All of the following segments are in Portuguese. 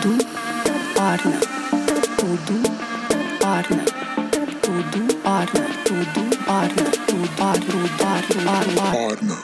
tudo orna, tudo orna, tudo orna, tudo orna, tudo orna, tudo orna, orna.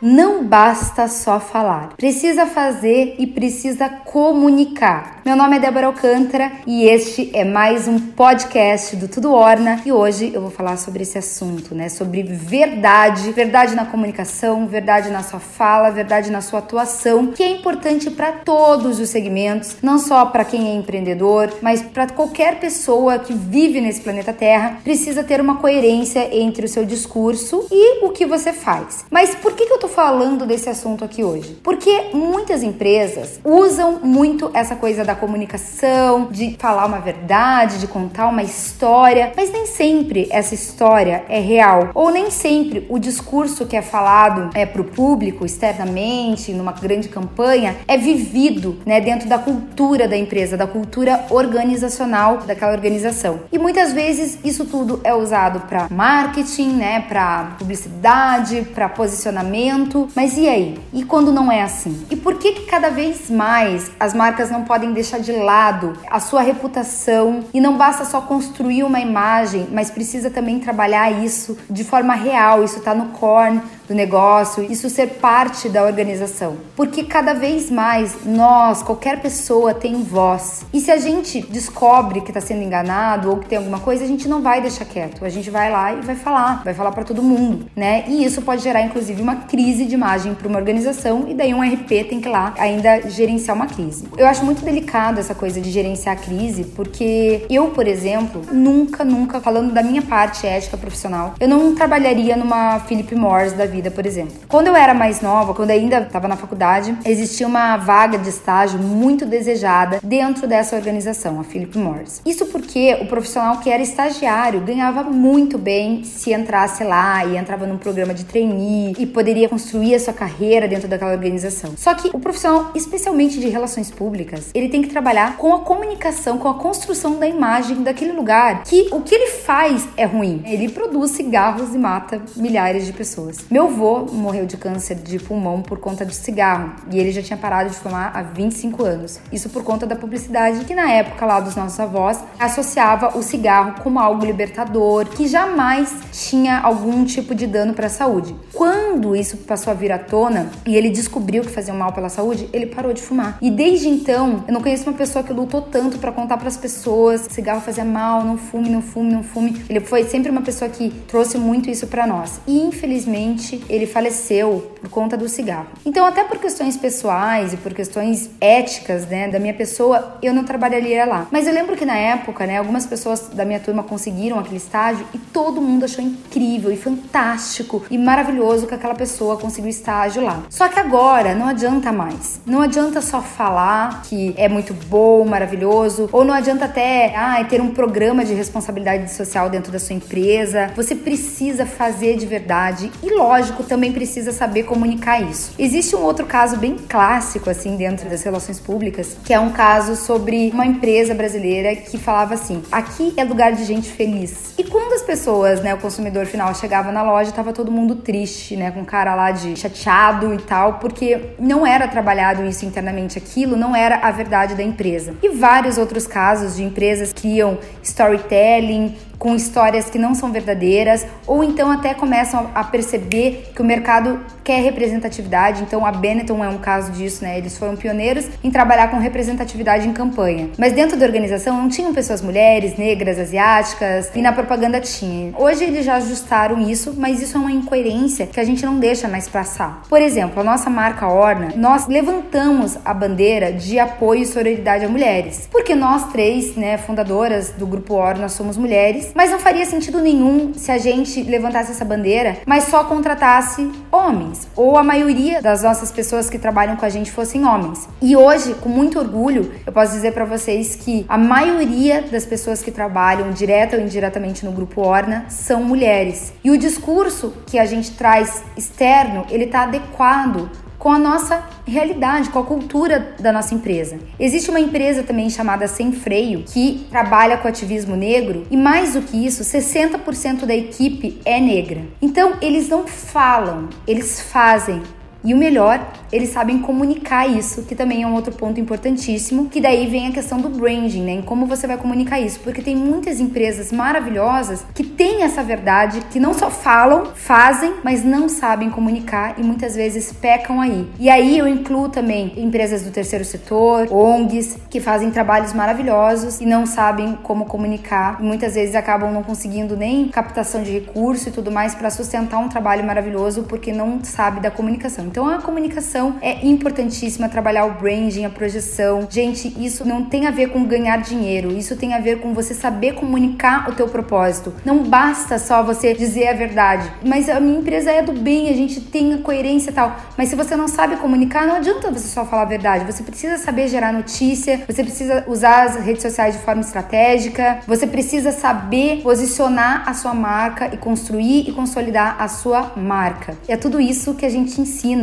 Não basta só falar, precisa fazer e precisa comunicar. Meu nome é Débora Alcântara e este é mais um podcast do Tudo Orna e hoje eu vou falar sobre esse assunto, né? Sobre verdade, verdade na comunicação, verdade na sua fala, verdade na sua atuação, que é importante para todos os segmentos, não só para quem é empreendedor, mas para qualquer pessoa que vive nesse planeta Terra, precisa ter uma coerência entre o seu discurso e o que você faz. Mas por que, que eu tô falando desse assunto aqui hoje? Porque muitas empresas usam muito essa coisa da comunicação, de falar uma verdade, de contar uma história, mas nem sempre essa história é real, ou nem sempre o discurso que é falado é para o público externamente, numa grande campanha, é vivido né, dentro da cultura da empresa, da cultura organizacional daquela organização. E muitas vezes isso tudo é usado para marketing, né, para publicidade, para posicionamento mas e aí? E quando não é assim? E por que, que cada vez mais as marcas não podem deixar de lado a sua reputação e não basta só construir uma imagem, mas precisa também trabalhar isso de forma real? Isso está no core do negócio, isso ser parte da organização. Porque cada vez mais nós, qualquer pessoa tem voz. E se a gente descobre que está sendo enganado ou que tem alguma coisa, a gente não vai deixar quieto. A gente vai lá e vai falar, vai falar para todo mundo, né? E isso pode gerar inclusive uma crise de imagem para uma organização e daí um RP tem que ir lá ainda gerenciar uma crise. Eu acho muito delicado essa coisa de gerenciar a crise, porque eu, por exemplo, nunca, nunca falando da minha parte ética profissional, eu não trabalharia numa Philip Morris da vida, por exemplo. Quando eu era mais nova, quando ainda estava na faculdade, existia uma vaga de estágio muito desejada dentro dessa organização, a Philip Morris. Isso porque o profissional que era estagiário ganhava muito bem se entrasse lá e entrava num programa de trainee e poderia construir a sua carreira dentro daquela organização. Só que o profissional, especialmente de relações públicas, ele tem que trabalhar com a comunicação, com a construção da imagem daquele lugar, que o que ele faz é ruim. Ele produz cigarros e mata milhares de pessoas. Meu avô morreu de câncer de pulmão por conta do cigarro e ele já tinha parado de fumar há 25 anos. Isso por conta da publicidade que na época lá dos nossos avós associava o cigarro como algo libertador, que jamais tinha algum tipo de dano para a saúde. Quando isso passou a vir à tona e ele descobriu que fazia mal pela saúde, ele parou de fumar. E desde então, eu não conheço uma pessoa que lutou tanto para contar para as pessoas que cigarro fazia mal, não fume, não fume, não fume. Ele foi sempre uma pessoa que trouxe muito isso para nós. E infelizmente, ele faleceu por conta do cigarro. Então, até por questões pessoais e por questões éticas, né, da minha pessoa, eu não trabalharia lá. Mas eu lembro que na época, né, algumas pessoas da minha turma conseguiram aquele estágio e todo mundo achou incrível e fantástico e maravilhoso que aquela pessoa conseguiu estágio lá. Só que agora não adianta mais. Não adianta só falar que é muito bom, maravilhoso, ou não adianta até ah, ter um programa de responsabilidade social dentro da sua empresa. Você precisa fazer de verdade e, lógico, também precisa saber comunicar isso. Existe um outro caso bem clássico, assim, dentro das relações públicas, que é um caso sobre uma empresa brasileira que falava assim: aqui é lugar de gente feliz. E quando as pessoas, né, o consumidor final chegava na loja, tava todo mundo triste, né, com cara lá de chateado e tal, porque não era trabalhado isso internamente, aquilo não era a verdade da empresa. E vários outros casos de empresas que criam storytelling, com histórias que não são verdadeiras, ou então até começam a perceber que o mercado quer representatividade. Então a Benetton é um caso disso, né? Eles foram pioneiros em trabalhar com representatividade em campanha. Mas dentro da organização não tinham pessoas mulheres, negras, asiáticas, e na propaganda tinha. Hoje eles já ajustaram isso, mas isso é uma incoerência que a gente não deixa mais passar. Por exemplo, a nossa marca Orna, nós levantamos a bandeira de apoio e sororidade a mulheres, porque nós três, né, fundadoras do grupo Orna, somos mulheres mas não faria sentido nenhum se a gente levantasse essa bandeira, mas só contratasse homens, ou a maioria das nossas pessoas que trabalham com a gente fossem homens. E hoje, com muito orgulho, eu posso dizer para vocês que a maioria das pessoas que trabalham direta ou indiretamente no grupo Orna são mulheres. E o discurso que a gente traz externo, ele tá adequado com a nossa realidade, com a cultura da nossa empresa. Existe uma empresa também chamada Sem Freio que trabalha com ativismo negro e mais do que isso, 60% da equipe é negra. Então, eles não falam, eles fazem e o melhor, eles sabem comunicar isso, que também é um outro ponto importantíssimo, que daí vem a questão do branding, né? Em como você vai comunicar isso, porque tem muitas empresas maravilhosas que têm essa verdade, que não só falam, fazem, mas não sabem comunicar e muitas vezes pecam aí. E aí eu incluo também empresas do terceiro setor, ONGs, que fazem trabalhos maravilhosos e não sabem como comunicar, e muitas vezes acabam não conseguindo nem captação de recurso e tudo mais para sustentar um trabalho maravilhoso porque não sabe da comunicação. Então a comunicação é importantíssima, trabalhar o branding, a projeção. Gente, isso não tem a ver com ganhar dinheiro, isso tem a ver com você saber comunicar o teu propósito. Não basta só você dizer a verdade, mas a minha empresa é do bem, a gente tem a coerência e tal. Mas se você não sabe comunicar, não adianta você só falar a verdade. Você precisa saber gerar notícia, você precisa usar as redes sociais de forma estratégica, você precisa saber posicionar a sua marca e construir e consolidar a sua marca. E é tudo isso que a gente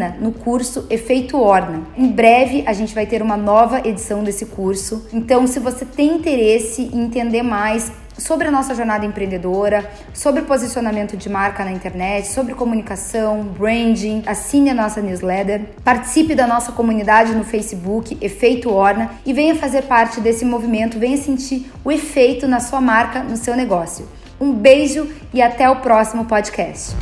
no curso Efeito Orna. Em breve a gente vai ter uma nova edição desse curso. Então, se você tem interesse em entender mais sobre a nossa jornada empreendedora, sobre posicionamento de marca na internet, sobre comunicação, branding, assine a nossa newsletter, participe da nossa comunidade no Facebook, Efeito Orna, e venha fazer parte desse movimento, venha sentir o efeito na sua marca, no seu negócio. Um beijo e até o próximo podcast.